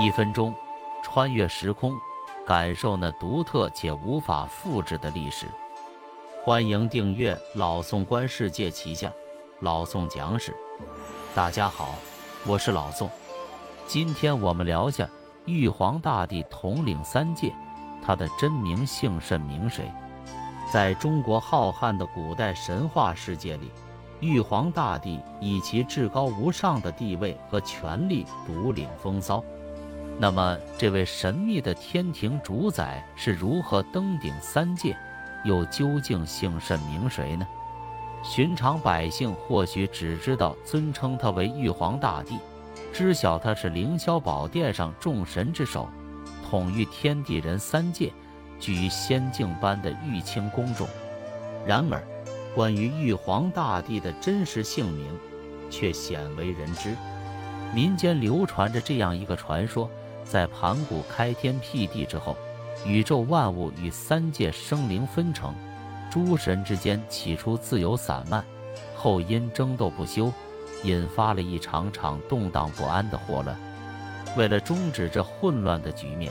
一分钟，穿越时空，感受那独特且无法复制的历史。欢迎订阅老宋观世界旗下老宋讲史。大家好，我是老宋。今天我们聊下玉皇大帝统领三界，他的真名姓甚名谁？在中国浩瀚的古代神话世界里。玉皇大帝以其至高无上的地位和权力独领风骚。那么，这位神秘的天庭主宰是如何登顶三界，又究竟姓甚名谁呢？寻常百姓或许只知道尊称他为玉皇大帝，知晓他是凌霄宝殿上众神之首，统御天地人三界，居于仙境般的玉清宫中。然而，关于玉皇大帝的真实姓名，却鲜为人知。民间流传着这样一个传说：在盘古开天辟地之后，宇宙万物与三界生灵分成，诸神之间起初自由散漫，后因争斗不休，引发了一场场动荡不安的祸乱。为了终止这混乱的局面，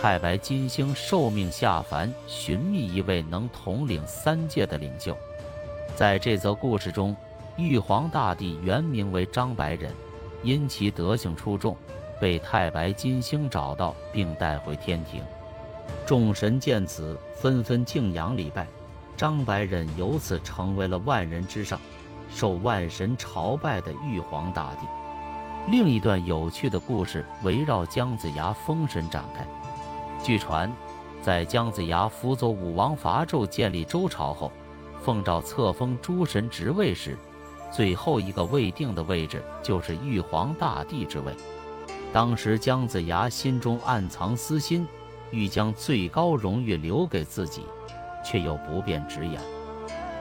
太白金星受命下凡，寻觅一位能统领三界的领袖。在这则故事中，玉皇大帝原名为张白仁，因其德行出众，被太白金星找到并带回天庭。众神见此，纷纷敬仰礼拜，张白忍由此成为了万人之上、受万神朝拜的玉皇大帝。另一段有趣的故事围绕姜子牙封神展开。据传，在姜子牙辅佐武王伐纣、建立周朝后，奉诏册封诸神职位时，最后一个未定的位置就是玉皇大帝之位。当时姜子牙心中暗藏私心，欲将最高荣誉留给自己，却又不便直言。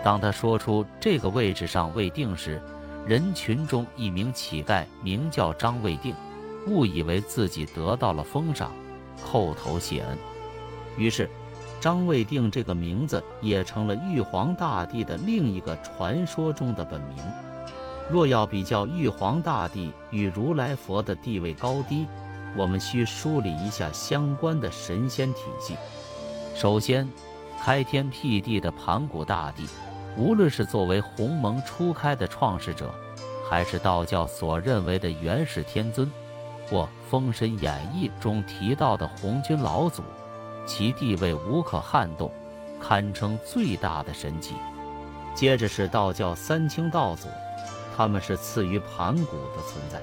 当他说出这个位置上未定时，人群中一名乞丐名叫张未定，误以为自己得到了封赏，叩头谢恩，于是。张未定这个名字也成了玉皇大帝的另一个传说中的本名。若要比较玉皇大帝与如来佛的地位高低，我们需梳理一下相关的神仙体系。首先，开天辟地的盘古大帝，无论是作为鸿蒙初开的创始者，还是道教所认为的元始天尊，或《封神演义》中提到的红军老祖。其地位无可撼动，堪称最大的神奇。接着是道教三清道祖，他们是次于盘古的存在。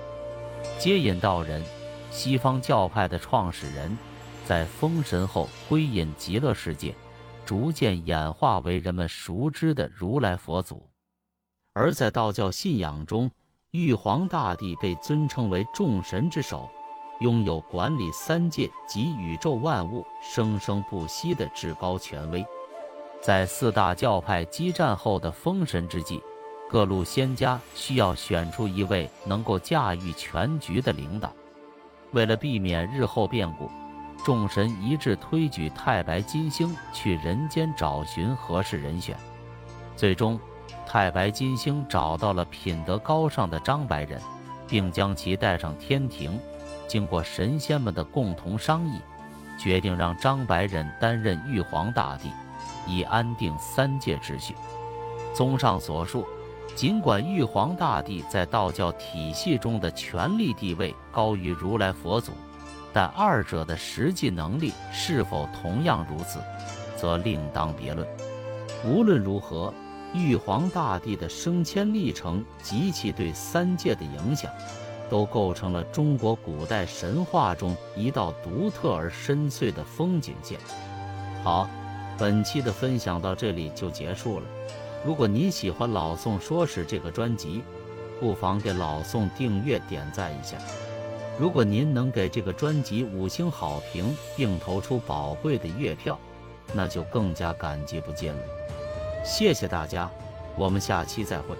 接引道人，西方教派的创始人，在封神后归隐极乐世界，逐渐演化为人们熟知的如来佛祖。而在道教信仰中，玉皇大帝被尊称为众神之首。拥有管理三界及宇宙万物生生不息的至高权威。在四大教派激战后的封神之际，各路仙家需要选出一位能够驾驭全局的领导。为了避免日后变故，众神一致推举太白金星去人间找寻合适人选。最终，太白金星找到了品德高尚的张白人，并将其带上天庭。经过神仙们的共同商议，决定让张白人担任玉皇大帝，以安定三界秩序。综上所述，尽管玉皇大帝在道教体系中的权力地位高于如来佛祖，但二者的实际能力是否同样如此，则另当别论。无论如何，玉皇大帝的升迁历程及其对三界的影响。都构成了中国古代神话中一道独特而深邃的风景线。好，本期的分享到这里就结束了。如果您喜欢老宋说史这个专辑，不妨给老宋订阅点赞一下。如果您能给这个专辑五星好评，并投出宝贵的月票，那就更加感激不尽了。谢谢大家，我们下期再会。